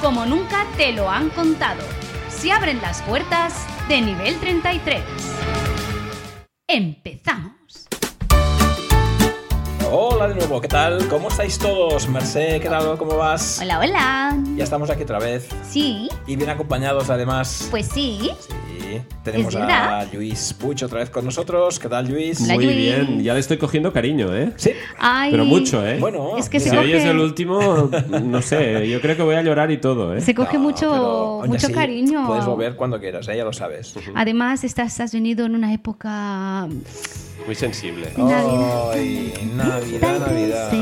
como nunca te lo han contado. Se abren las puertas de nivel 33. Empezamos. Hola de nuevo, ¿qué tal? ¿Cómo estáis todos? Mercè, ¿qué tal? ¿Cómo vas? Hola, hola. Ya estamos aquí otra vez Sí, y bien acompañados además. pues sí. Sí, tenemos a. Luis Puig otra vez con nosotros. ¿Qué tal, Luis? Muy Luis. bien, ya le estoy cogiendo cariño, ¿eh? Sí. Ay, Pero mucho, ¿eh? Bueno, Es que mira, se Si hoy es el último, no sé, yo creo que voy a llorar y todo, ¿eh? Se coge No, mucho, mucho así, cariño. Puedes volver cuando quieras, ¿eh? ya lo sabes. Además, estás, has venido en una época Muy sensible. Navidad. Ay, Navidad, Navidad.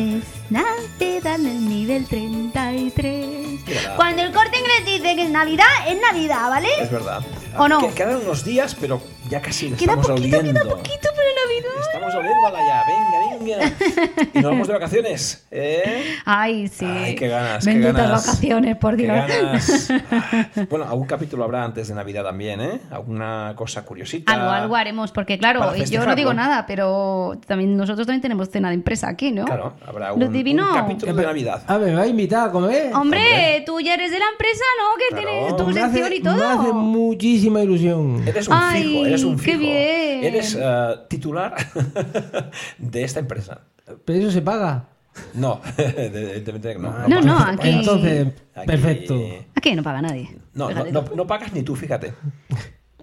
Navidad en el nivel 33. Mira. Cuando el corte inglés dice que es Navidad, es Navidad, ¿vale? Es verdad. ¿O no? Que- Quedan unos días, pero ya casi Queda estamos poquito, oliendo. queda poquito para Navidad. Estamos oliéndola ya. Venga, venga. Y nos vamos de vacaciones, ¿eh? Ay, sí. Ay, qué ganas, qué Benditas ganas. vacaciones, por Qué Dios. ganas. Bueno, algún capítulo habrá antes de Navidad también, ¿eh? Alguna cosa curiosita. Algo, algo haremos, porque claro, yo no digo nada, pero también nosotros también tenemos cena de empresa aquí, ¿no? Claro, habrá un, un capítulo de Navidad. A ver, ¿me va a invitar a comer? Hombre, tú ya eres de la empresa, ¿no? Que Claro. tienes tu sección y todo. me hace muchísima ilusión. Eres un Ay, fijo, eres un qué fijo. bien. Eres eh, titular de esta empresa. Pero eso se paga. No, evidentemente no. No, no, pagas, aquí- Entonces, Aquí- perfecto. Aquí no paga nadie. No, no, no, no pagas ni tú, fíjate.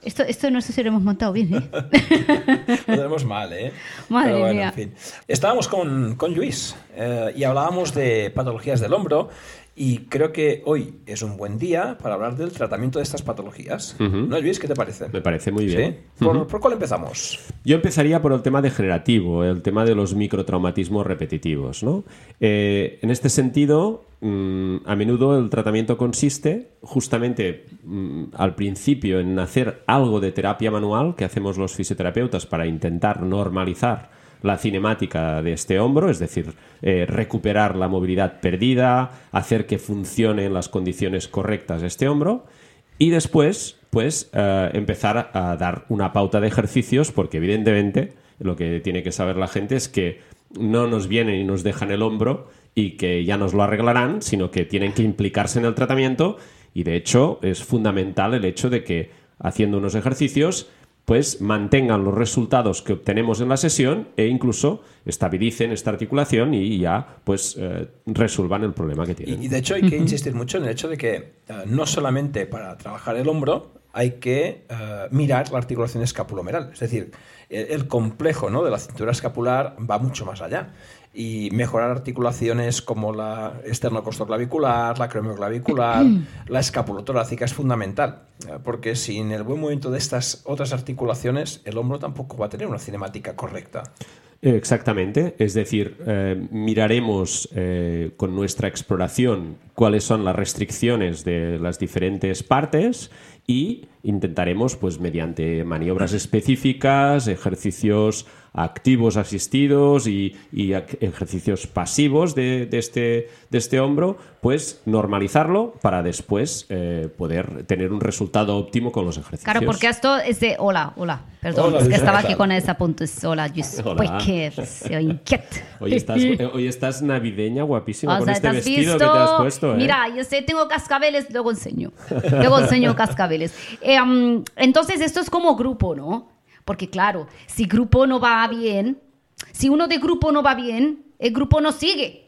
Esto, esto no sé si lo hemos montado bien, ¿eh? Lo tenemos mal, ¿eh? Madre Pero bueno, mía. en fin. Estábamos con, con Luis eh, y hablábamos de patologías del hombro y creo que hoy es un buen día para hablar del tratamiento de estas patologías. ¿No, Luis? ¿Qué te parece? Me parece muy ¿Sí? bien. ¿Por, ¿Por cuál empezamos? Yo empezaría por el tema degenerativo, el tema de los microtraumatismos repetitivos. ¿no? Eh, en este sentido, mm, a menudo el tratamiento consiste justamente mm, al principio en hacer algo de terapia manual que hacemos los fisioterapeutas para intentar normalizar la cinemática de este hombro, es decir, eh, recuperar la movilidad perdida, hacer que funcione en las condiciones correctas este hombro y después, pues, eh, empezar a dar una pauta de ejercicios, porque evidentemente lo que tiene que saber la gente es que no nos vienen y nos dejan el hombro y que ya nos lo arreglarán, sino que tienen que implicarse en el tratamiento y de hecho es fundamental el hecho de que haciendo unos ejercicios pues mantengan los resultados que obtenemos en la sesión e incluso estabilicen esta articulación y ya pues eh, resuelvan el problema que tienen. Y, y de hecho hay que insistir mucho en el hecho de que eh, no solamente para trabajar el hombro hay que eh, mirar la articulación escapulomeral. Es decir, el, el complejo ¿no? de la cintura escapular va mucho más allá. Y mejorar articulaciones como la esternocostoclavicular, la cremonclavicular, la escapulotorácica es fundamental. Porque sin el buen movimiento de estas otras articulaciones, el hombro tampoco va a tener una cinemática correcta. Exactamente, es decir, eh, miraremos eh, con nuestra exploración cuáles son las restricciones de las diferentes partes y intentaremos, pues, mediante maniobras específicas, ejercicios activos asistidos y, y ejercicios pasivos de, de este, de este hombro, pues normalizarlo para después eh, poder tener un resultado óptimo con los ejercicios. Claro, porque esto es de hola, hola, perdón, Hola, es que estaba ¿qué aquí con esa puntos. Hola, Luis, Hola. porque soy inquieto. Hoy estás, eh, hoy estás navideña guapísima O con sea, este ¿te has vestido visto? que te has puesto. ¿eh? Mira, yo sé, tengo cascabeles, luego enseño. Luego enseño cascabeles. Eh, um, entonces, esto es como grupo, ¿no? Porque claro, si grupo no va bien, si uno de grupo no va bien, el grupo no sigue,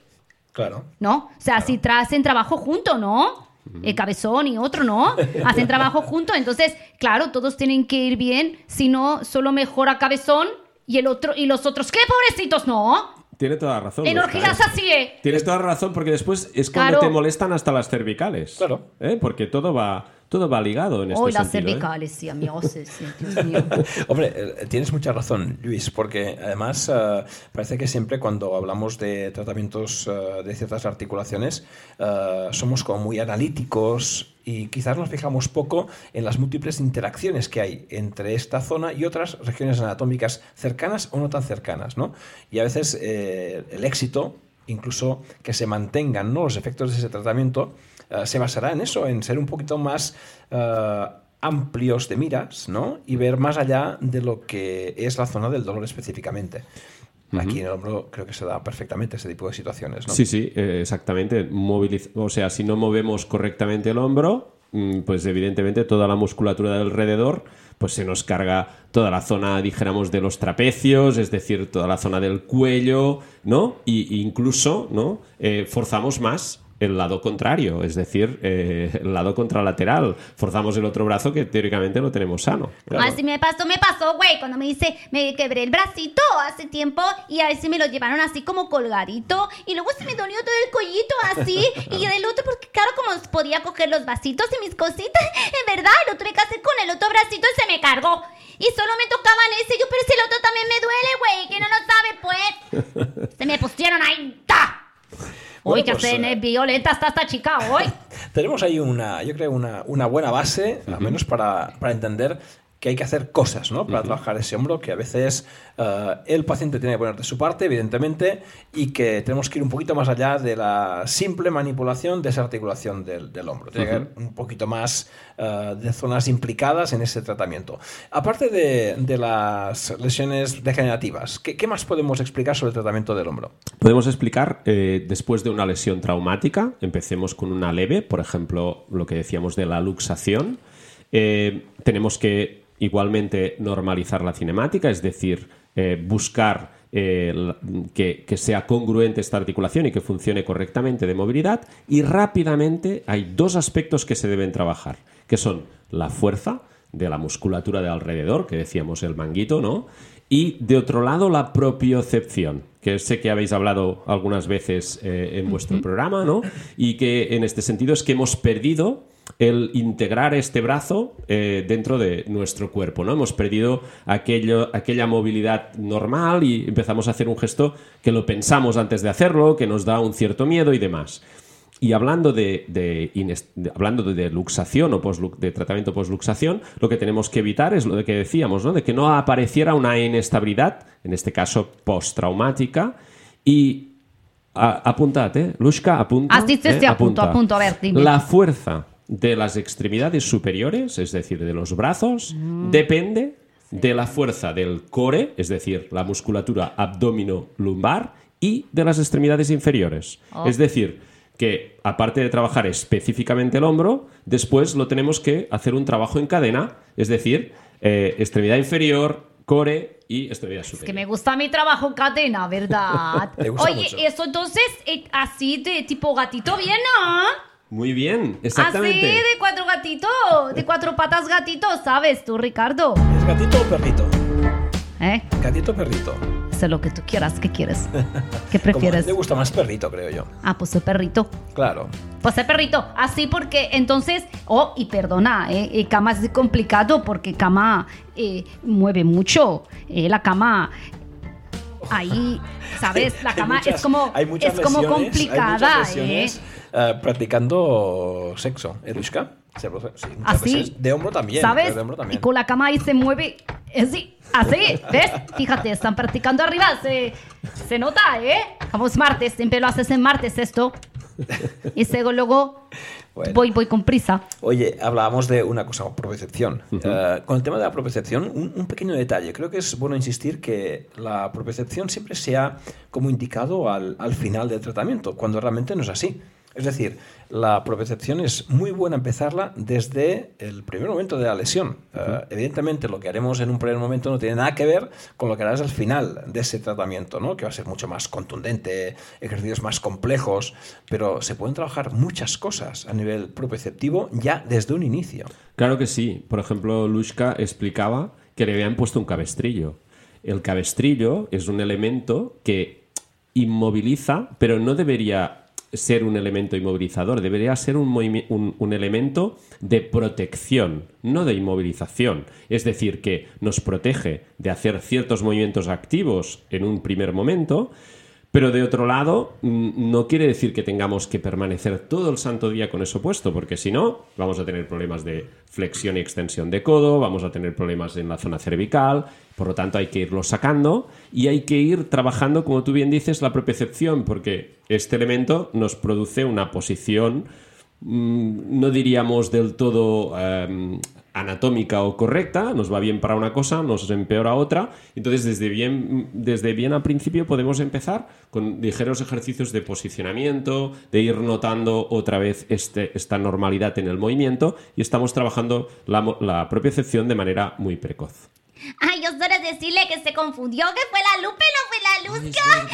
Claro. ¿no? O sea, si tra- hacen trabajo junto, ¿no? El cabezón y otro, ¿no? Hacen trabajo junto, entonces, claro, todos tienen que ir bien, si no, solo mejora cabezón y el otro, y los otros, ¿qué pobrecitos, no? Tiene toda la razón. En orgías ¿eh? así, ¿eh? Tienes toda la razón porque después es cuando Claro. te molestan hasta las cervicales. Claro. ¿Eh? Porque todo va, todo va ligado en este las sentido. ¿eh? cervicales, sí, amigos, sí, sí, Dios mío. Hombre, eh, tienes mucha razón, Luis, porque además eh, parece que siempre cuando hablamos de tratamientos eh, de ciertas articulaciones eh, somos como muy analíticos y quizás nos fijamos poco en las múltiples interacciones que hay entre esta zona y otras regiones anatómicas cercanas o no tan cercanas, ¿no? Y a veces eh, el éxito, incluso que se mantengan ¿no? los efectos de ese tratamiento, eh, se basará en eso, en ser un poquito más eh, amplios de miras, ¿no? Y ver más allá de lo que es la zona del dolor específicamente. Aquí en el hombro creo que se da perfectamente ese tipo de situaciones, ¿no? Sí, sí, eh, exactamente. Moviliz- o sea, si no movemos correctamente el hombro, mm, pues evidentemente toda la musculatura de alrededor pues se nos carga toda la zona, dijéramos, de los trapecios, es decir, toda la zona del cuello, ¿no? Y y incluso, ¿no? Eh, forzamos más el lado contrario, es decir, eh, el lado contralateral. Forzamos el otro brazo que teóricamente lo tenemos sano. Así me pasó, me pasó, güey, cuando me hice, me quebré el bracito hace tiempo y a veces me lo llevaron así como colgadito y luego se me dolió todo el cuellito así y del otro porque claro como podía coger los vasitos y mis cositas, en verdad lo tuve que hacer con el otro bracito y se me cargó y solo me tocaban ese, yo pero si el otro también me duele, güey, que no lo sabe pues, se me pusieron ahí, ¡ta! Bueno, que pues, se eh, violenta está esta chica hoy. Tenemos ahí una, yo creo, una, una buena base, al menos para, para entender que hay que hacer cosas, ¿no? Para trabajar ese hombro, que a veces eh, el paciente tiene que poner de su parte, evidentemente, y que tenemos que ir un poquito más allá de la simple manipulación de esa articulación del, del hombro. Tiene que haber un poquito más eh, de zonas implicadas en ese tratamiento. Aparte de, de las lesiones degenerativas, ¿qué, qué más podemos explicar sobre el tratamiento del hombro? Podemos explicar, eh, después de una lesión traumática, empecemos con una leve, por ejemplo, lo que decíamos de la luxación. Eh, tenemos que igualmente normalizar la cinemática, es decir, eh, buscar eh, que sea congruente esta articulación y que funcione correctamente de movilidad. Y rápidamente hay dos aspectos que se deben trabajar, que son la fuerza de la musculatura de alrededor, que decíamos el manguito, ¿no? Y de otro lado, la propiocepción, que sé que habéis hablado algunas veces eh, en vuestro programa, ¿no? Y que en este sentido es que hemos perdido el integrar este brazo eh, dentro de nuestro cuerpo, ¿no? Hemos perdido aquello, aquella movilidad normal y empezamos a hacer un gesto que lo pensamos antes de hacerlo, que nos da un cierto miedo y demás. Y hablando de, de hablando de, luxación o poslu- de tratamiento post-luxación, lo que tenemos que evitar es lo de que decíamos, ¿no? De que no apareciera una inestabilidad, en este caso postraumática, y a- apuntad, ¿eh? Lushka, apunta. Apunto, Apunta. apunto, a ver, dime. La fuerza de las extremidades superiores, es decir, de los brazos, depende de la fuerza del core, es decir, la musculatura abdomino-lumbar, y de las extremidades inferiores. Oh. Es decir, que aparte de trabajar específicamente el hombro, después lo tenemos que hacer un trabajo en cadena, es decir, eh, extremidad inferior, core y extremidad Que superior. me gusta mi trabajo en cadena, ¿verdad? Oye, mucho. eso entonces, eh, así de tipo gatito, bien, ¿no? Muy bien, Así exactamente. de cuatro gatitos, de cuatro patas gatitos, ¿sabes tú, Ricardo? ¿Es gatito o perrito? ¿Eh? Gatito o perrito. Sé lo que tú quieras, ¿qué quieres? ¿Qué prefieres? le gusta más perrito, creo yo. Ah, pues el perrito. Claro. Pues el perrito, así porque entonces, oh, y perdona, eh, eh, cama es complicado porque cama eh, mueve mucho, eh, la cama ahí, ¿sabes? La cama muchas- es como, es como complicada, ¿eh? Eh, practicando sexo, Erushka. Se produce- sí, Así. veces. De hombro también. ¿Sabes? De hombro Y también. con la cama ahí se mueve así, así, ¿ves? Fíjate, están practicando arriba, se, se nota, ¿eh? Como es martes, siempre lo haces en martes esto. Y luego, luego Bueno. voy, voy con prisa. Oye, hablábamos de una cosa, propiocepción. Eh, con el tema de la propiocepción, un, un pequeño detalle. Creo que es bueno insistir que la propiocepción siempre sea como indicado al, al final del tratamiento, cuando realmente no es así. Es decir, la propiocepción es muy buena empezarla desde el primer momento de la lesión. Eh, evidentemente, lo que haremos en un primer momento no tiene nada que ver con lo que harás al final de ese tratamiento, ¿no? que va a ser mucho más contundente, ejercicios más complejos, pero se pueden trabajar muchas cosas a nivel propioceptivo ya desde un inicio. Claro que sí. Por ejemplo, Lushka explicaba que le habían puesto un cabestrillo. El cabestrillo es un elemento que inmoviliza, pero no debería ser un elemento inmovilizador, debería ser un, un elemento de protección, no de inmovilización. Es decir, que nos protege de hacer ciertos movimientos activos en un primer momento, pero de otro lado, mm, no quiere decir que tengamos que permanecer todo el santo día con eso puesto, porque si no, vamos a tener problemas de flexión y extensión de codo, vamos a tener problemas en la zona cervical, por lo tanto hay que irlo sacando y hay que ir trabajando, como tú bien dices, la propiocepción, porque este elemento nos produce una posición mm, no diríamos del todo em, anatómica o correcta, nos va bien para una cosa, nos empeora otra, entonces desde bien, desde bien al principio podemos empezar con ligeros ejercicios de posicionamiento, de ir notando otra vez este, esta normalidad en el movimiento y estamos trabajando la, la propiocepción de manera muy precoz. Ay, yo solo decirle que se confundió, que fue la Lupe, no fue la Luzca.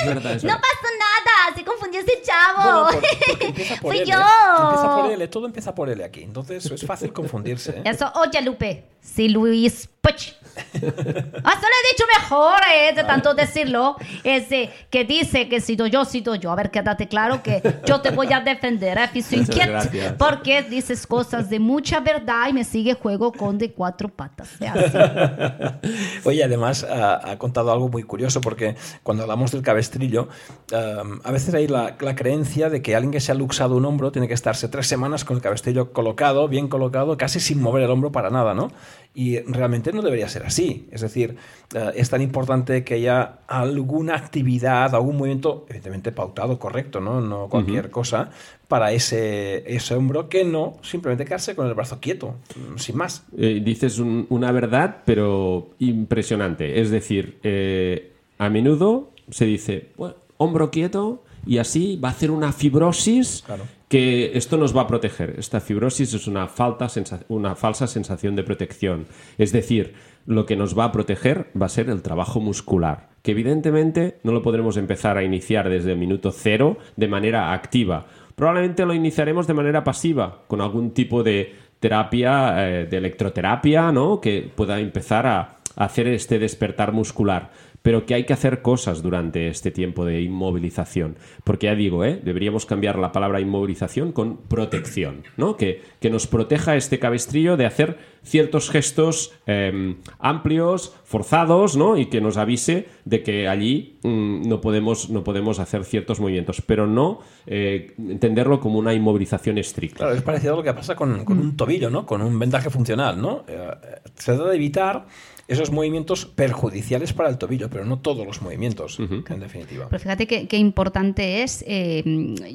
es verdad, es no verdad. pasó nada, se confundió ese chavo. Bueno, por- porque empieza por Fui L. yo. Empieza por L, todo empieza por L aquí. Entonces es fácil confundirse. ¿eh? Eso, oye, Lupe, si Luis Puch. Ah, solo he dicho mejor, eh, de tanto decirlo. Ese que dice que si yo, si yo. A ver, quédate claro que yo te voy a defender, eh, Fisu Muchas Inquiet, gracias. Porque dices cosas de mucha verdad y me sigue juego con de cuatro patas. Oye, además ha, ha contado algo muy curioso porque cuando hablamos del cabestrillo, um, a veces hay la, la creencia de que alguien que se ha luxado un hombro tiene que estarse tres semanas con el cabestrillo colocado, bien colocado, casi sin mover el hombro para nada, ¿no? Y realmente no debería ser así. Es decir, eh, es tan importante que haya alguna actividad, algún movimiento, evidentemente pautado, correcto, ¿no? No cualquier cosa, para ese, ese hombro que no simplemente quedarse con el brazo quieto, sin más. Eh, dices un- una verdad, pero impresionante. Es decir, eh, a menudo se dice, "Bueno, hombro quieto y así va a hacer una fibrosis Claro. Que esto nos va a proteger. Esta fibrosis es una, falta una falsa sensación de protección. Es decir, lo que nos va a proteger va a ser el trabajo muscular, que evidentemente no lo podremos empezar a iniciar desde el minuto cero de manera activa. Probablemente lo iniciaremos de manera pasiva, con algún tipo de terapia, eh, de electroterapia, ¿no? Que pueda empezar a hacer este despertar muscular. Pero que hay que hacer cosas durante este tiempo de inmovilización. Porque ya digo, ¿eh? deberíamos cambiar la palabra inmovilización con protección, ¿no? Que, que nos proteja este cabestrillo de hacer ciertos gestos eh, amplios, forzados, ¿no? Y que nos avise de que allí mm, no, podemos, no podemos hacer ciertos movimientos. Pero no eh, entenderlo como una inmovilización estricta. Claro, es parecido a lo que pasa con, con un tobillo, ¿no? Con un vendaje funcional, ¿no? Eh, eh, se trata de evitar esos movimientos perjudiciales para el tobillo, pero no todos los movimientos, en definitiva. Pero fíjate qué, qué importante es, eh,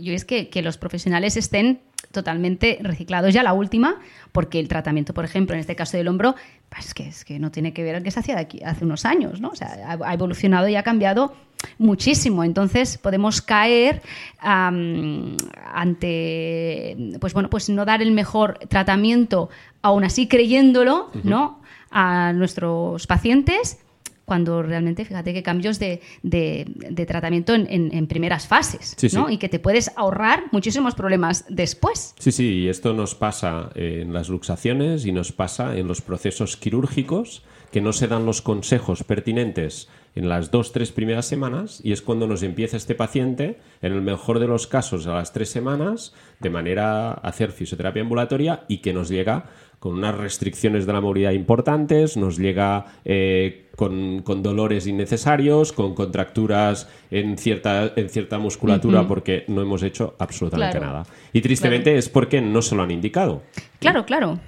yo es que, que los profesionales estén totalmente reciclados ya la última, porque el tratamiento, por ejemplo, en este caso del hombro, pues que es que no tiene que ver al que se hacía de aquí, hace unos años, ¿no? O sea, ha, ha evolucionado y ha cambiado muchísimo. Entonces podemos caer ante, pues bueno, pues no dar el mejor tratamiento, aún así creyéndolo, ¿no? A nuestros pacientes cuando realmente, fíjate que cambios de, de- de tratamiento en, en- en primeras fases, Sí. Y que te puedes ahorrar muchísimos problemas después. Sí, sí, y esto nos pasa en las luxaciones y nos pasa en los procesos quirúrgicos, que no se dan los consejos pertinentes en las dos, tres primeras semanas, y es cuando nos empieza este paciente, en el mejor de los casos, a las tres semanas, de manera a hacer fisioterapia ambulatoria y que nos llega con unas restricciones de la movilidad importantes, nos llega eh, con, con dolores innecesarios, con contracturas en cierta, en cierta musculatura porque no hemos hecho absolutamente Claro. nada. Y tristemente es porque no se lo han indicado. Claro, claro.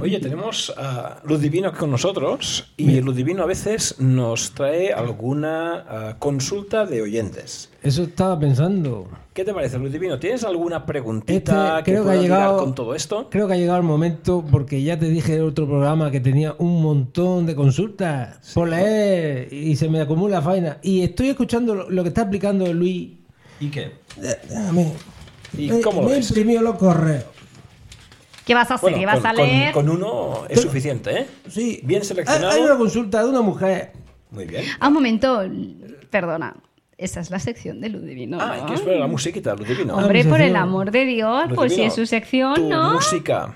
Oye, tenemos a Ludivino con nosotros y Ludivino a veces nos trae alguna ah, consulta de oyentes. Eso estaba pensando. ¿Qué te parece, Ludivino? ¿Tienes alguna preguntita Este, que creo que pueda ha llegado- con todo esto? Creo que ha llegado el momento, porque ya te dije en otro programa que tenía un montón de consultas por leer y se me acumula faena. Y estoy escuchando lo, lo que está explicando Luis. ¿Y qué? Eh, Déjame. ¿Y Me- cómo lo me ves? imprimió los correos. ¿Qué vas a hacer? Bueno, ¿Qué vas con, a leer? con- con uno es suficiente, ¿eh? Sí. Bien seleccionado. Hay hay una consulta de una mujer. Muy bien. Ah, un momento, perdona. Esa es la sección de Ludivino. Ah, ¿no? que es para la musiquita, Ludivino. Ah, Hombre, por el amor de Dios, Ludivino, pues si es su sección, ¿no? Música.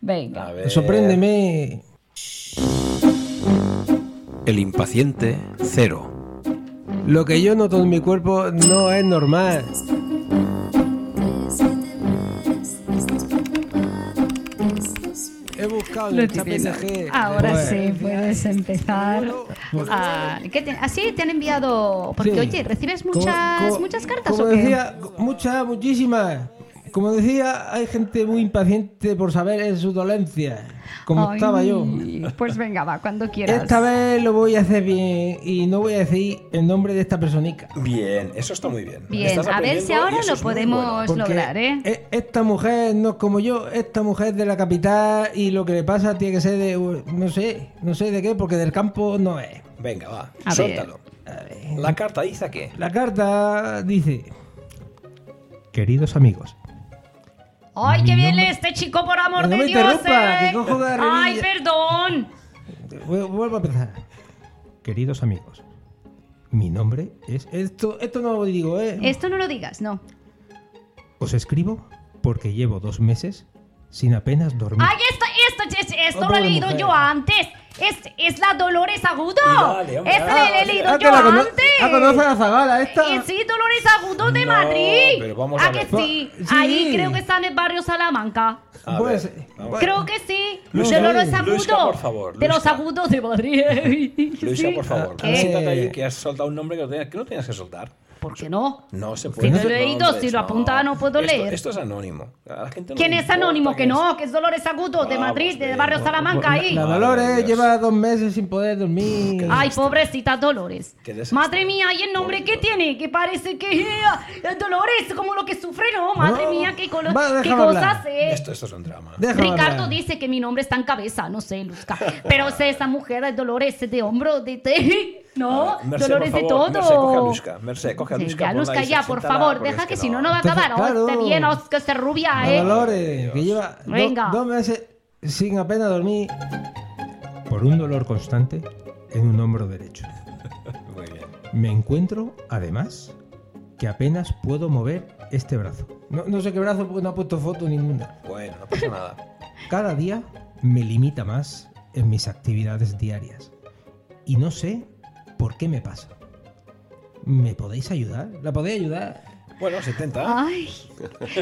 Venga. A ver. Sorpréndeme. El impaciente cero. Lo que yo noto en mi cuerpo no es normal. He buscado Lo el Ahora sí, puedes empezar a- ¿qué te- así te han enviado. Porque, Sí. oye, ¿recibes muchas, como- muchas cartas como o qué? decía, muchas, muchísimas. Como decía, hay gente muy impaciente por saber en su dolencia. Como Ay, estaba yo. Pues venga, va, cuando quieras. Esta vez lo voy a hacer bien y no voy a decir el nombre de esta personita. Bien, eso está muy bien. Bien, Estás a ver si ahora lo podemos bueno. Lograr, ¿eh? e- Esta mujer no es como yo, esta mujer es de la capital y lo que le pasa tiene que ser de, no sé, no sé de qué, porque del campo no es. Venga, va, A suéltalo. La carta dice que. La carta dice, queridos amigos, Ay, qué bien lee este chico, por amor No de me Dios. interrumpa, eh. que cojo la Ay, perdón. Vu- Vuelvo a empezar. Queridos amigos, mi nombre es... Esto, esto no lo digo, ¿eh? Esto no lo digas, no. Os escribo porque llevo dos meses sin apenas dormir. Ay, esto, esto, esto, esto Oh, lo he leído mujer. yo antes. Es, es la Dolores Agudo. Dale, hombre, Esta ah, la he leído Ah, yo antes. Ah, conoce a la Zagala esta? Eh, sí, Dolores Agudo de No, Madrid. pero vamos ¿A a que ver. sí? Sí. Ahí creo que está en el barrio Salamanca. A ver, vamos. Creo que sí. Luisca, Dolores Agudo. Luisca, por favor, De los agudos de Madrid. Luisa, Sí. por favor, ¿Qué? siéntate ahí que has soltado un nombre que no tenías que, no tenías que soltar. ¿Por qué no? No se Si puede. lo he decir leído, si lo apunta no puedo Esto- leer. Esto es anónimo. La gente no ¿Quién es anónimo? Que no, que es Dolores Agudo de Vamos, Madrid, de barrio no, Salamanca La, ahí. la Dolores de Dios. lleva dos meses sin poder dormir. Ay, pobrecita Dolores. Madre mía, ¿y el nombre que tiene? Que parece que eh, Dolores, como lo que sufre, ¿no? Madre No. mía, qué, colo- Va, qué cosas, eh. Esto, esto es un drama. Déjame Ricardo hablar. dice que mi nombre está en cabeza, no sé, Luzca. Pero sé, esa mujer es Dolores de hombro, de. No, Mercé, Dolores por de favor, todo. Mercé, coge a Luisca. Mercé, coge a Sí, Luisca. ya, por favor, deja que si no, no va a acabar. Entonces, Oh, claro. bien, oh, que esté rubia, ¿eh? Dolores, que lleva do- Venga. dos meses sin apenas dormir por un dolor constante en un hombro derecho. Muy bien. Me encuentro, además, que apenas puedo mover este brazo. No, no sé qué brazo porque no ha puesto foto ninguna. Bueno, no pasa nada. Cada día me limita más en mis actividades diarias. Y no sé por qué me pasa. ¿Me podéis ayudar? ¿La podéis ayudar? Bueno, se intenta. Ay,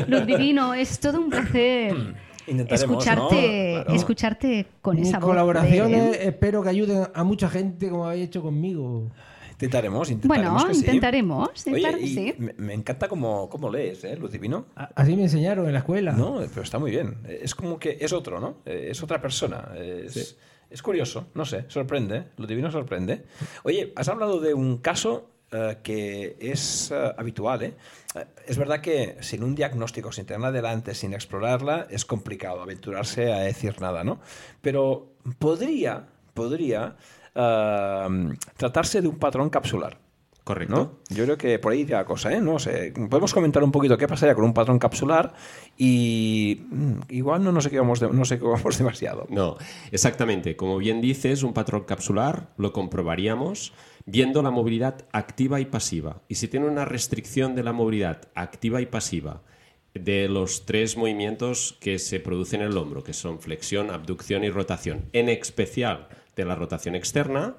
lo divino, es todo un placer Intentaremos, escucharte, ¿no? Claro. escucharte con Mis esa voz. colaboraciones de- espero que ayuden a mucha gente como habéis hecho conmigo. Intentaremos, intentaremos. Bueno, que sí. intentaremos, sí, Oye, que y sí. Me, me encanta cómo, cómo lees, ¿eh? Luz Divino. Así me enseñaron en la escuela. No, pero está muy bien. Es como que es otro, ¿no? Eh, Es otra persona. Es, es curioso, no sé, sorprende. Lo divino sorprende. Oye, has hablado de un caso eh, que es eh, habitual, ¿eh? Eh, Es verdad que sin un diagnóstico, sin tenerla adelante, sin explorarla, es complicado aventurarse a decir nada, ¿no? Pero podría, podría tratarse de un patrón capsular. Correcto. ¿no? Yo creo que por ahí la cosa, ¿eh? No sé. Podemos comentar un poquito qué pasaría con un patrón capsular y mm, igual no nos equivocamos, de- no nos equivocamos demasiado. No, exactamente. Como bien dices, un patrón capsular lo comprobaríamos viendo la movilidad activa y pasiva. Y si tiene una restricción de la movilidad activa y pasiva de los tres movimientos que se producen en el hombro, que son flexión, abducción y rotación, en especial de la rotación externa,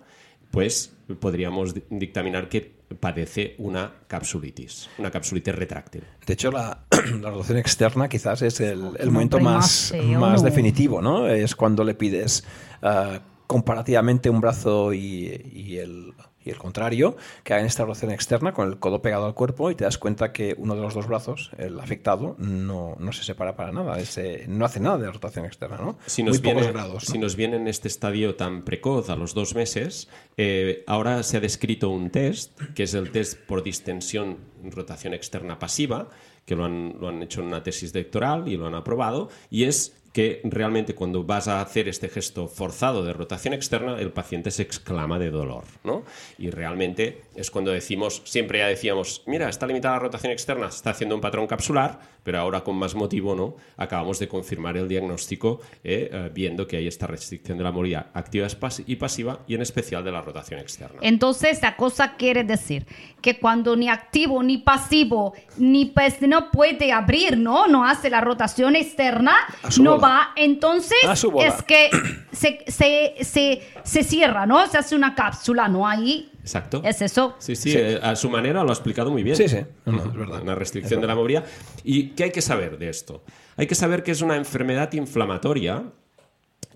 pues podríamos di- dictaminar que padece una capsulitis, una capsulitis retráctil. De hecho, la, la rotación externa quizás es el, momento más, más ¿no? definitivo, ¿no? Es cuando le pides ah, comparativamente un brazo y, y el, y el contrario, que hagan esta rotación externa con el codo pegado al cuerpo y te das cuenta que uno de los dos brazos, el afectado, no, no se separa para nada, ese- no hace nada de rotación externa, ¿no? Si Muy nos, pocos viene, grados. ¿no? si nos viene en este estadio tan precoz, a los dos meses, eh, ahora se ha descrito un test, que es el test por distensión en rotación externa pasiva, que lo han, lo han hecho en una tesis doctoral y lo han aprobado, y es que realmente cuando vas a hacer este gesto forzado de rotación externa, el paciente se exclama de dolor, ¿no? Y realmente es cuando decimos, siempre ya decíamos, mira, está limitada la rotación externa, está haciendo un patrón capsular, pero ahora con más motivo, ¿no? Acabamos de confirmar el diagnóstico eh, eh, viendo que hay esta restricción de la movilidad activa y pasiva y en especial de la rotación externa. Entonces, la cosa quiere decir que cuando ni activo, ni pasivo, ni pues no puede abrir, ¿no? No hace la rotación externa, no bola. va. Entonces, es que se, se, se, se cierra, ¿no? Se hace una cápsula, ¿no? Ahí Exacto. es eso. Sí, sí, Sí. eh, a su manera lo ha explicado muy bien. Sí, sí, no, no, es verdad. Una restricción de la movilidad. ¿Y qué hay que saber de esto? Hay que saber que es una enfermedad inflamatoria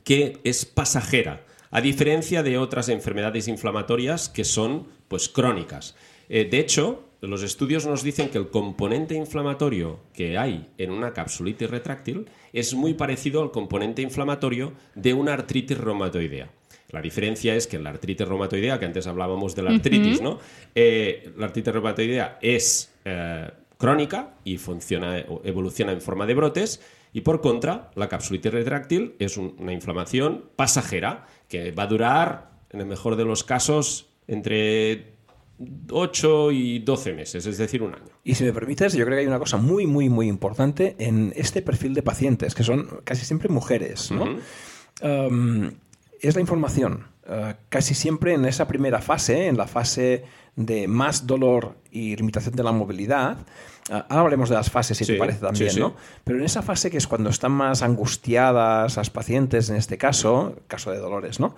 que es pasajera, a diferencia de otras enfermedades inflamatorias que son pues crónicas. Eh, de hecho, los estudios nos dicen que el componente inflamatorio que hay en una capsulitis retráctil es muy parecido al componente inflamatorio de una artritis reumatoidea. La diferencia es que en la artritis reumatoidea, que antes hablábamos de la artritis, ¿no? Eh, la artritis reumatoidea es eh, crónica y funciona, evoluciona en forma de brotes, y por contra, la capsulitis retráctil es una inflamación pasajera que va a durar, en el mejor de los casos, entre 8 y 12 meses, es decir, un año. Y si me permites, yo creo que hay una cosa muy, muy, muy importante en este perfil de pacientes, que son casi siempre mujeres, ¿no? Um, es la información. Uh, casi siempre en esa primera fase, en la fase de más dolor y limitación de la movilidad, Ah, ahora hablaremos de las fases, si te parece también, ¿no? Pero en esa fase que es cuando están más angustiadas las pacientes, en este caso, caso de dolores, ¿no?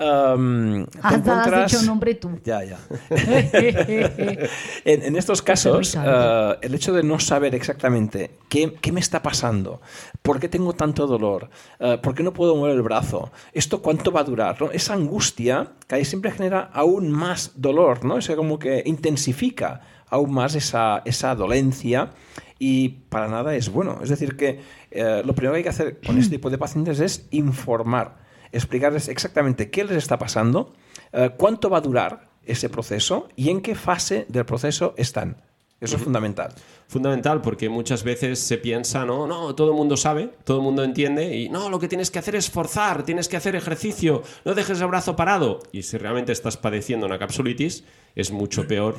Um, has dicho nombre tú. Ya, ya. en, estos casos, uh, el hecho de no saber exactamente qué, qué, me está pasando, por qué tengo tanto dolor, uh, por qué no puedo mover el brazo, esto cuánto va a durar, Esa angustia que ahí siempre genera aún más dolor, ¿no? Es como que intensifica aún más esa, esa dolencia y para nada es bueno. Es decir, que eh, lo primero que hay que hacer con este tipo de pacientes es informar, explicarles exactamente qué les está pasando, eh, cuánto va a durar ese proceso y en qué fase del proceso están. Eso es fundamental. Fundamental porque muchas veces se piensa, no, no, todo el mundo sabe, todo el mundo entiende y no, lo que tienes que hacer es forzar, tienes que hacer ejercicio, no dejes el brazo parado. Y si realmente estás padeciendo una capsulitis, es mucho peor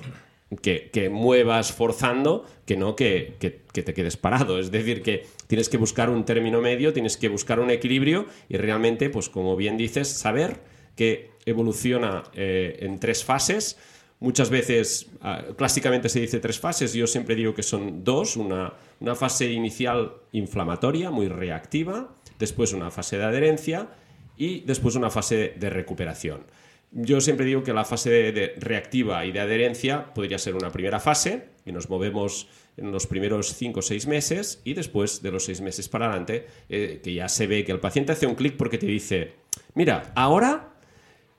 que, muevas forzando que no que, te quedes parado. Es decir, que tienes que buscar un término medio, tienes que buscar un equilibrio y realmente, pues como bien dices, saber que evoluciona eh, en tres fases. Muchas veces, ah, clásicamente se dice tres fases, yo siempre digo que son dos, una, una fase inicial inflamatoria, muy reactiva, después una fase de adherencia y después una fase de recuperación. Yo siempre digo que la fase de, reactiva y de adherencia podría ser una primera fase y nos movemos en los primeros 5 o 6 meses y después de los 6 meses para adelante, eh, que ya se ve que el paciente hace un clic porque te dice, mira, ahora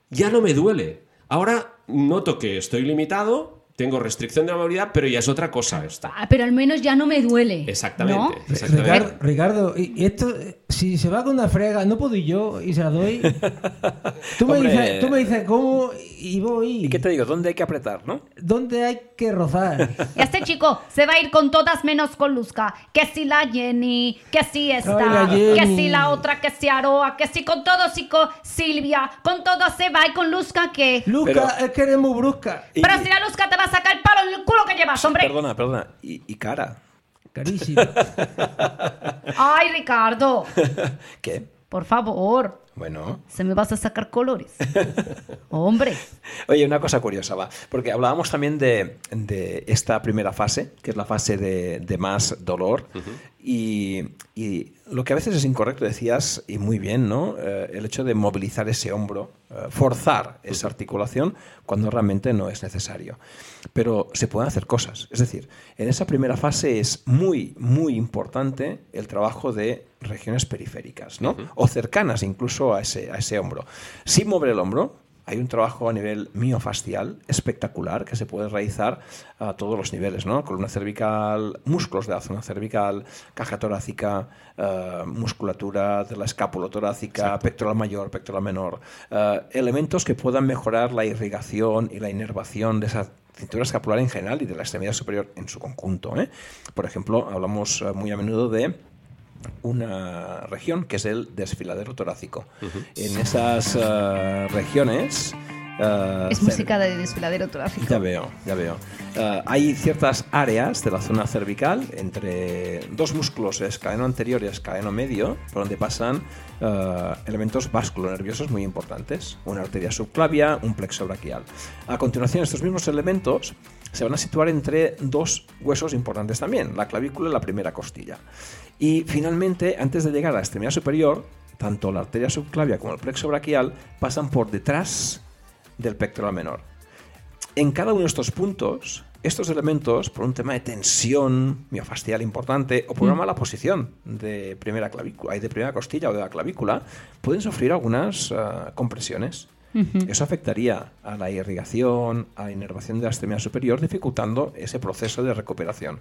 ya no me duele, ahora noto que estoy limitado, tengo restricción de la movilidad, pero ya es otra cosa esta. Ah, pero al menos ya no me duele. Exactamente. Ricardo, y esto, si se va con una frega, no puedo ir yo y se la doy. Tú me, dices, tú me dices cómo y voy. ¿Y qué te digo? ¿Dónde hay que apretar, no? ¿Dónde hay que rozar? Este chico se va a ir con todas menos con Luzca. Que si la Jenny, que si esta, que si la otra, que si Aroa, que si con todos y con Silvia, con todo se va y con Luzca que. Luzca es que eres muy brusca. Pero si la Luzca te va a sacar el palo en el culo que llevas, hombre. Perdona, perdona. ¿Y, cara? Carísimo. Ay, Ricardo. ¿Qué? Por favor. Bueno. Se me vas a sacar colores. Hombre. Oye, una cosa curiosa, va. Porque hablábamos también de, esta primera fase, que es la fase de, más dolor. Y, lo que a veces es incorrecto, decías, y muy bien, ¿no? Eh, el hecho de movilizar ese hombro, eh, forzar esa articulación cuando realmente no es necesario. Pero se pueden hacer cosas. Es decir, en esa primera fase es muy, muy importante el trabajo de regiones periféricas, ¿no? O cercanas incluso a ese, a ese hombro. Sin mover el hombro, hay un trabajo a nivel miofascial espectacular que se puede realizar a todos los niveles, ¿no? Columna cervical, músculos de la zona cervical, caja torácica, eh, musculatura de la escápula torácica, pectoral mayor, pectoral menor, eh, elementos que puedan mejorar la irrigación y la inervación de esa cintura escapular en general y de la extremidad superior en su conjunto. ¿eh? Por ejemplo, hablamos muy a menudo de una región que es el desfiladero torácico. En esas uh, regiones Uh, es música de desfiladero torácico. Ya veo, ya veo. Uh, hay ciertas áreas de la zona cervical entre dos músculos, escaleno anterior y escaleno medio, por donde pasan uh, elementos vasculonerviosos muy importantes. Una arteria subclavia, un plexo braquial. A continuación, estos mismos elementos se van a situar entre dos huesos importantes también, la clavícula y la primera costilla. Y finalmente, antes de llegar a la extremidad superior, tanto la arteria subclavia como el plexo braquial pasan por detrás del pectoral menor. En cada uno de estos puntos estos elementos, por un tema de tensión miofascial importante o por una mala posición de primera clavícula, de primera costilla o de la clavícula, pueden sufrir algunas ah, compresiones. Eso afectaría a la irrigación, a la inervación de la extremidad superior, dificultando ese proceso de recuperación.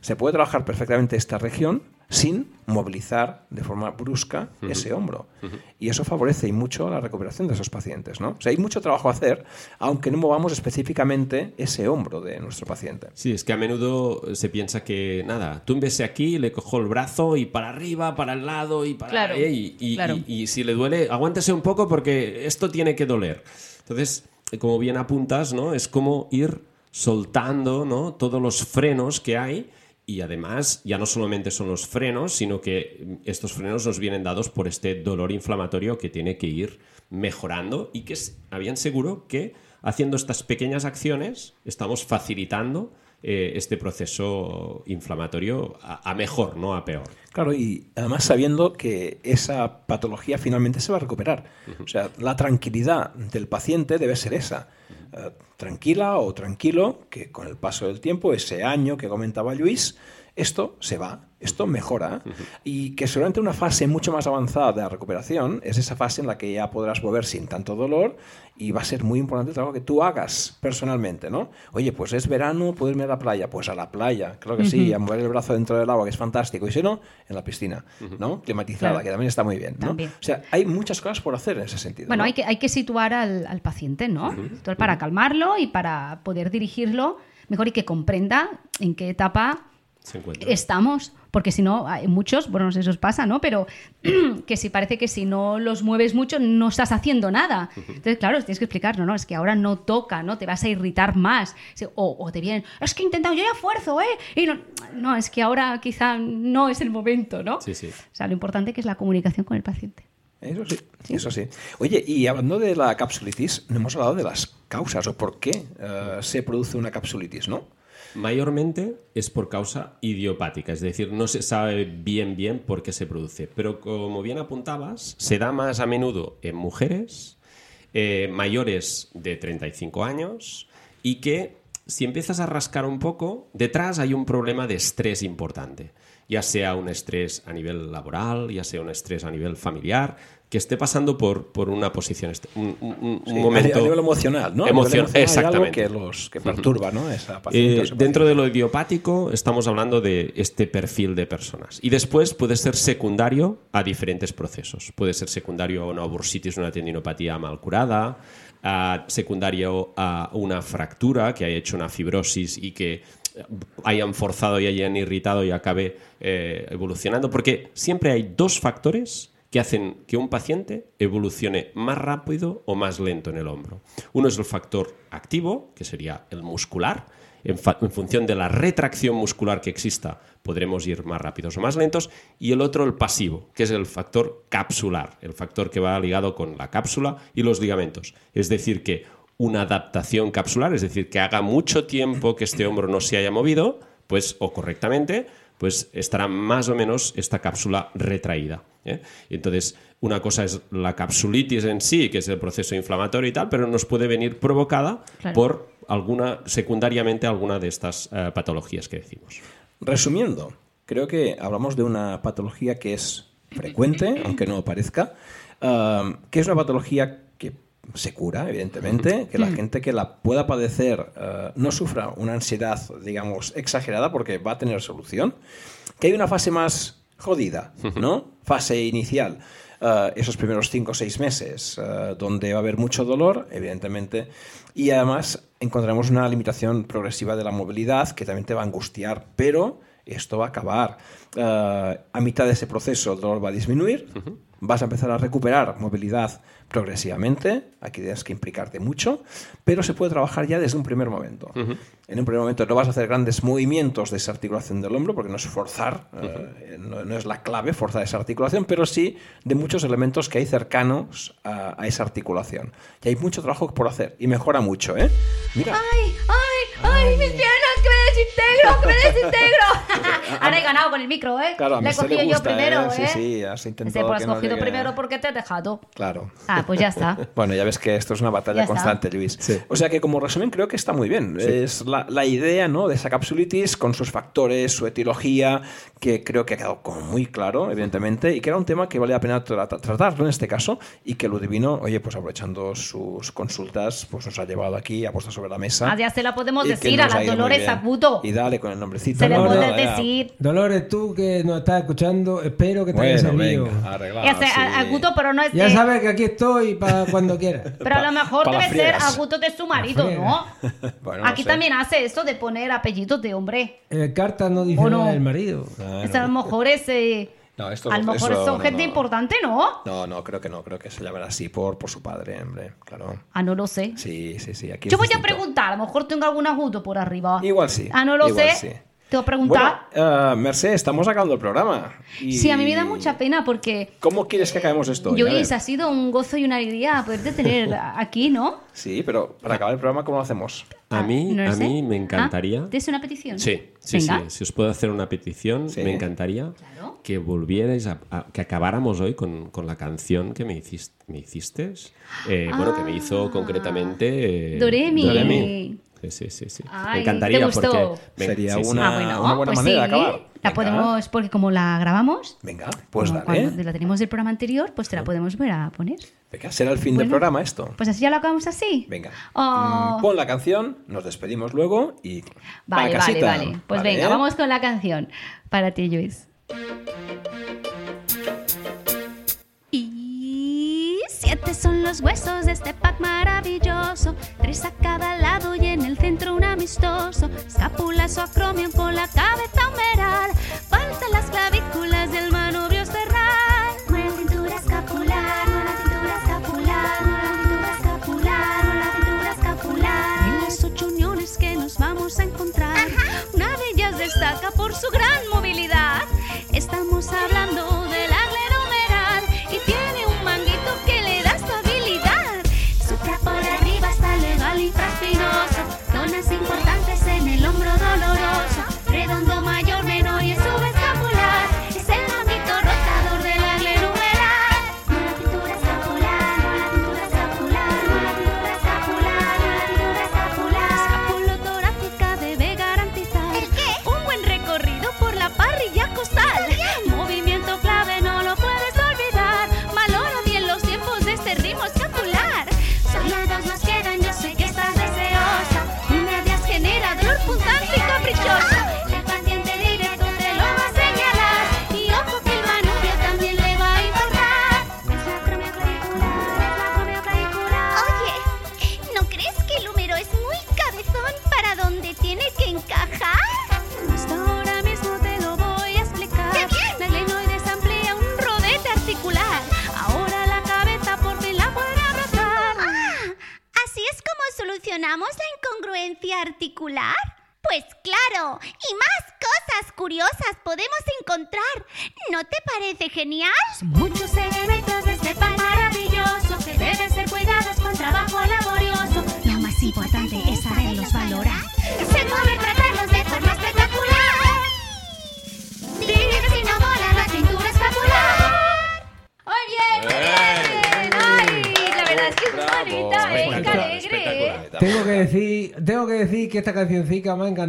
Se puede trabajar perfectamente esta región sin movilizar de forma brusca ese hombro. Y eso favorece y mucho la recuperación de esos pacientes. ¿no? O sea, hay mucho trabajo a hacer, aunque no movamos específicamente ese hombro de nuestro paciente. Sí, es que a menudo se piensa que, nada, túmbese aquí, le cojo el brazo y para arriba, para el lado y para... Claro, y, y- claro. y- y si le duele, aguántese un poco porque esto tiene que doler. Entonces, como bien apuntas, ¿no? Es como ir soltando, ¿no? Todos los frenos que hay y además ya no solamente son los frenos, sino que estos frenos nos vienen dados por este dolor inflamatorio que tiene que ir mejorando y que habían seguro que haciendo estas pequeñas acciones estamos facilitando eh, este proceso inflamatorio a, a mejor, no a peor. Claro, y además sabiendo que esa patología finalmente se va a recuperar. O sea, la tranquilidad del paciente debe ser esa. Eh, tranquila o tranquilo, que con el paso del tiempo, ese año que comentaba Luis, esto se va, esto mejora. Y que seguramente una fase mucho más avanzada de la recuperación es esa fase en la que ya podrás volver sin tanto dolor y va a ser muy importante el trabajo que tú hagas personalmente, ¿no? Oye, pues es verano, puedo irme a la playa. Pues a la playa, claro que sí, a mover el brazo dentro del agua, que es fantástico. Y si no, en la piscina, ¿no? Climatizada, Claro. que también está muy bien, ¿no? También. O sea, hay muchas cosas por hacer en ese sentido. Bueno, ¿no? hay que, hay que situar al, al paciente, ¿no? Para calmarlo y para poder dirigirlo mejor y que comprenda en qué etapa Se encuentra. estamos. Porque si no, hay muchos, bueno, no sé si os pasa, ¿no? Pero que si parece que si no los mueves mucho, no estás haciendo nada. Entonces, claro, tienes que explicarlo, ¿no? Es que ahora no toca, ¿no? Te vas a irritar más. O te vienen, es que he intentado, yo ya esfuerzo, ¿eh? Y no, no, es que ahora quizá no es el momento, ¿no? Sí, sí. O sea, lo importante que es la comunicación con el paciente. Eso sí, eso sí. Oye, y hablando de la capsulitis, no hemos hablado de las causas o por qué eh, se produce una capsulitis, ¿no? Mayormente es por causa idiopática, es decir, no se sabe bien bien por qué se produce. Pero como bien apuntabas, se da más a menudo en mujeres eh, mayores de 35 años y que si empiezas a rascar un poco, detrás hay un problema de estrés importante, ya sea un estrés a nivel laboral, ya sea un estrés a nivel familiar, que esté pasando por, por una posición, est- un, momento a nivel emocional, ¿no? Hay algo exactamente. que, los, que perturba, ¿no? Esa paciente Eh, dentro de lo idiopático estamos hablando de este perfil de personas. Y después puede ser secundario a diferentes procesos. Puede ser secundario a una bursitis, una tendinopatía mal curada, a secundario a una fractura que haya hecho una fibrosis y que eh, hayan forzado y hayan irritado y acabe eh, evolucionando. Porque siempre hay dos factores que hacen que un paciente evolucione más rápido o más lento en el hombro. Uno es el factor activo, que sería el muscular. En, función de la retracción muscular que exista, podremos ir más rápidos o más lentos. Y el otro, el pasivo, que es el factor capsular, el factor que va ligado con la cápsula y los ligamentos. Es decir, que una adaptación capsular, es decir, que haga mucho tiempo que este hombro no se haya movido, pues, o correctamente, pues estará más o menos esta cápsula retraída. ¿Eh? Y Entonces, una cosa es la capsulitis en sí, que es el proceso inflamatorio y tal, pero nos puede venir provocada Claro. por alguna, secundariamente, alguna de estas eh, patologías que decimos. Resumiendo, creo que hablamos de una patología que es frecuente, aunque no parezca, um, que es una patología que se cura, evidentemente, que la gente que la pueda padecer uh, no sufra una ansiedad, digamos, exagerada porque va a tener solución, que hay una fase más jodida, ¿no? Fase inicial. uh, esos primeros cinco o seis meses, uh, donde va a haber mucho dolor, evidentemente, y además encontraremos una limitación progresiva de la movilidad que también te va a angustiar, pero esto va a acabar. Uh, a mitad de ese proceso el dolor va a disminuir, vas a empezar a recuperar movilidad progresivamente, aquí tienes que implicarte mucho, pero se puede trabajar ya desde un primer momento. En un primer momento no vas a hacer grandes movimientos de esa articulación del hombro, porque no es forzar, eh, no, no es la clave forzar esa articulación, pero sí de muchos elementos que hay cercanos a, a esa articulación. Y hay mucho trabajo por hacer y mejora mucho, ¿eh? Mira, ¡Ay, ay, ay, mis piernas, que me desintegro, que me desintegro. Ahora he ganado con el micro, ¿eh? Claro, a Le he cogido yo gusta, primero, ¿eh? ¿eh? Sí, sí, has intentado Sí, pues has que no cogido llegue- primero porque te he dejado. Claro. Ah, pues ya está. Bueno, ya ves que esto es una batalla Ya está. constante, Luis. Sí. O sea que como resumen creo que está muy bien. Es la, la idea ¿no? de esa capsulitis con sus factores, su etiología, que creo que ha quedado como muy claro, evidentemente, y que era un tema que vale la pena tra- tratarlo en este caso y que Ludivino, oye, pues aprovechando sus consultas, pues nos ha llevado aquí, ha puesto sobre la mesa. Ah, ya se la podemos decir a la Dolores bien. Y dale con el nombrecito. Se le ¿no? puede Ya, ya. decir. Dolores, tú que nos estás escuchando, espero que te haya Bueno, servido. venga, arreglado, Ese, sí. a- Agudo, pero no es Ya sabes que aquí estoy para cuando quieras. Pero a lo mejor pa' debe ser. Agudo de su marido. ¿no? Bueno, no Aquí sé. también hace eso de poner apellidos de hombre. El carta no dice ¿O no? nada del marido. Ah, Eso a lo mejor es. eh, No, esto- a lo mejor eso son no, gente no. importante, ¿no? No, no, creo que no, creo que se llamará así por, por su padre, hombre, claro. Ah, no lo sé. Sí, sí, sí. Aquí Yo voy a preguntar, a lo mejor tengo algún agudo por arriba. Igual sí. Ah, no lo igual sé. sí. Te voy a preguntar. Bueno, eh, Merced, estamos acabando el programa. Y- Sí, a mí me da mucha pena porque. ¿Cómo quieres que acabemos esto? Luis, ha sido un gozo y una alegría poderte tener aquí, ¿no? Sí, pero para acabar el programa, ¿cómo lo hacemos? A mí, No lo a sé. mí me encantaría. Ah, ¿Tienes una petición? Sí, sí, Venga. sí. Si os puedo hacer una petición, Sí. me encantaría Claro. que volvierais a, a- que acabáramos hoy con, con la canción que me hiciste, me hiciste eh, bueno, que me hizo concretamente eh, Doremi. Sí, sí, sí, sí. Ay, me encantaría ¿te gustó? porque me- Sería sí, una- ah, bueno, una buena pues manera de sí, acabar. La Venga. podemos, porque como la grabamos, Venga, pues como dale. cuando la tenemos del programa anterior, pues te la podemos ver a poner. Venga, será el fin del programa esto. Pues así ya lo acabamos así. Venga. Oh. Mm, Pon la canción, nos despedimos luego y. Vale, vale, vale. Pues Vale, venga, vamos con la canción para ti, Luis. Son los huesos de este pack maravilloso. Tres a cada lado y en el centro un amistoso. Escápulas o acromion con la cabeza humeral. Faltan las clavículas del manubrio cerral. Nueva cintura escapular, cintura escapular, cintura escapular, cintura escapular. En las ocho uniones que nos vamos a encontrar, una de ellas destaca por su gran movilidad. Estamos hablando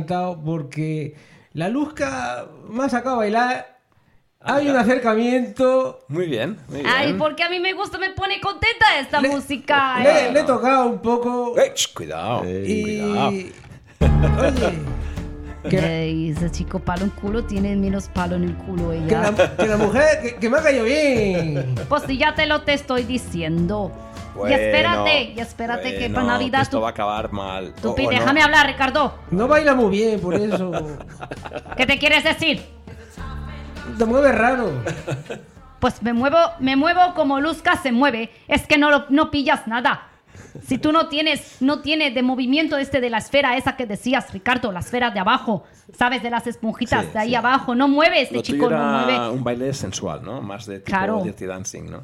encantado porque la Luzca me ha sacado a bailar. Hay un acercamiento. Muy bien, muy bien. Ay, porque a mí me gusta, me pone contenta esta Le- música. Le, ¿eh? le he tocado un poco. Eh, cuidado, y. cuidado. Oye. Que ese chico palo en culo tiene menos palo en el culo que ella. la- que la mujer. Que, que me ha caído bien. Pues si ya te lo te estoy diciendo. Bueno, y espérate, y espérate que bueno, para Navidad esto tú, va a acabar mal. tú no. déjame hablar, Ricardo. No baila muy bien, por eso. ¿Qué te quieres decir? Te mueve raro. Pues me muevo, me muevo como Luzca se mueve. Es que no, lo- no pillas nada. Si tú no tienes, no tienes de movimiento este de la esfera esa que decías, Ricardo, la esfera de abajo, ¿sabes? De las esponjitas Sí, de ahí sí. abajo. No mueve, este Lo tuyo chico no mueve. un baile sensual, ¿no? Más de tipo Claro. dirty dancing, ¿no?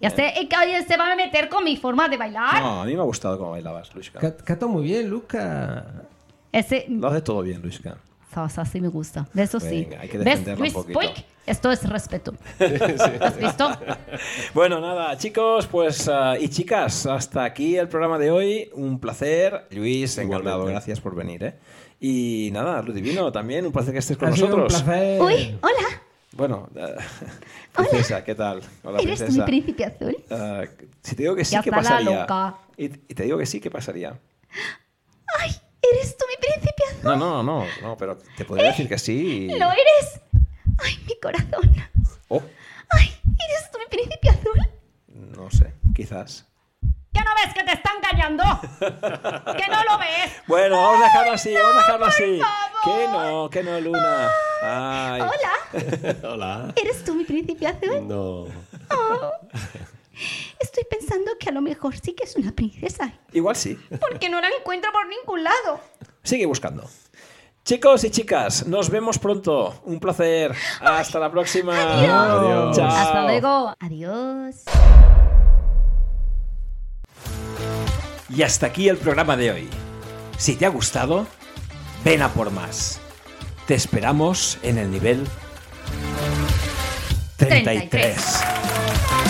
Ya sé, y que se va a meter con mi forma de bailar. No, a mí me ha gustado cómo bailabas, Luisca. Ca- Canta muy bien, Luzca. Ese, Lo hace todo bien, Luisca. Salsa sí me gusta. De eso sí. Venga, hay que ¿Ves, un Luis. Puig? Esto es respeto. ¿Has visto? Bueno, nada, chicos, pues ah, y chicas, hasta aquí el programa de hoy. Un placer. Luis, encantado. Igualmente. Gracias por venir, ¿eh? Y nada, Ludivino, también un placer que estés con Ha sido un nosotros. placer. Uy, hola. Bueno, eh, princesa, ¿qué tal? Hola, ¿Eres tú mi princesa. príncipe azul? Ah, si te digo que sí, Ya ¿qué pasaría? loca. Y, y te digo que sí, ¿qué pasaría? Ay, ¿eres tú mi príncipe azul? No, no, no, no, pero te podría decir que sí. y- ¿Lo eres? Ay, mi corazón. Oh, Ay, ¿eres tú mi príncipe azul? no sé, quizás. ¿Que no ves que te está engañando? ¿Que no lo ves? Bueno, vamos a dejarlo así, vamos a dejarlo así. Que no, que no, Luna. Ay. Hola, Hola. ¿eres tú mi príncipe azul? No. Estoy pensando que a lo mejor sí que es una princesa. Igual sí. Porque no la encuentro por ningún lado. Sigue buscando. Chicos y chicas, nos vemos pronto. Un placer. Hasta la próxima. Adiós. Chao. Hasta luego. Adiós. Y hasta aquí el programa de hoy. Si te ha gustado, ven a por más. Te esperamos en el nivel 33. 33.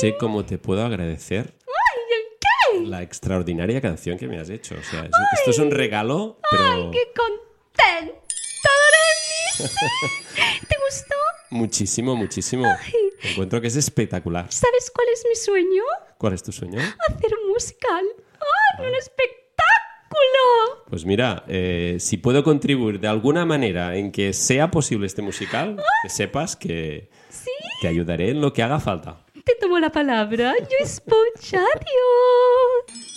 Sé cómo te puedo agradecer la extraordinaria canción que me has hecho. O sea, es- esto es un regalo, pero ¡Qué contenta, Doremis! ¿Te gustó? muchísimo, muchísimo. Encuentro que es espectacular. ¿Sabes cuál es mi sueño? ¿Cuál es tu sueño? Hacer un musical. ¡Ay, un espectáculo! Pues mira, eh, si puedo contribuir de alguna manera en que sea posible este musical, que sepas que te ayudaré en lo que haga falta te tomo la palabra. Yo esponja, adiós.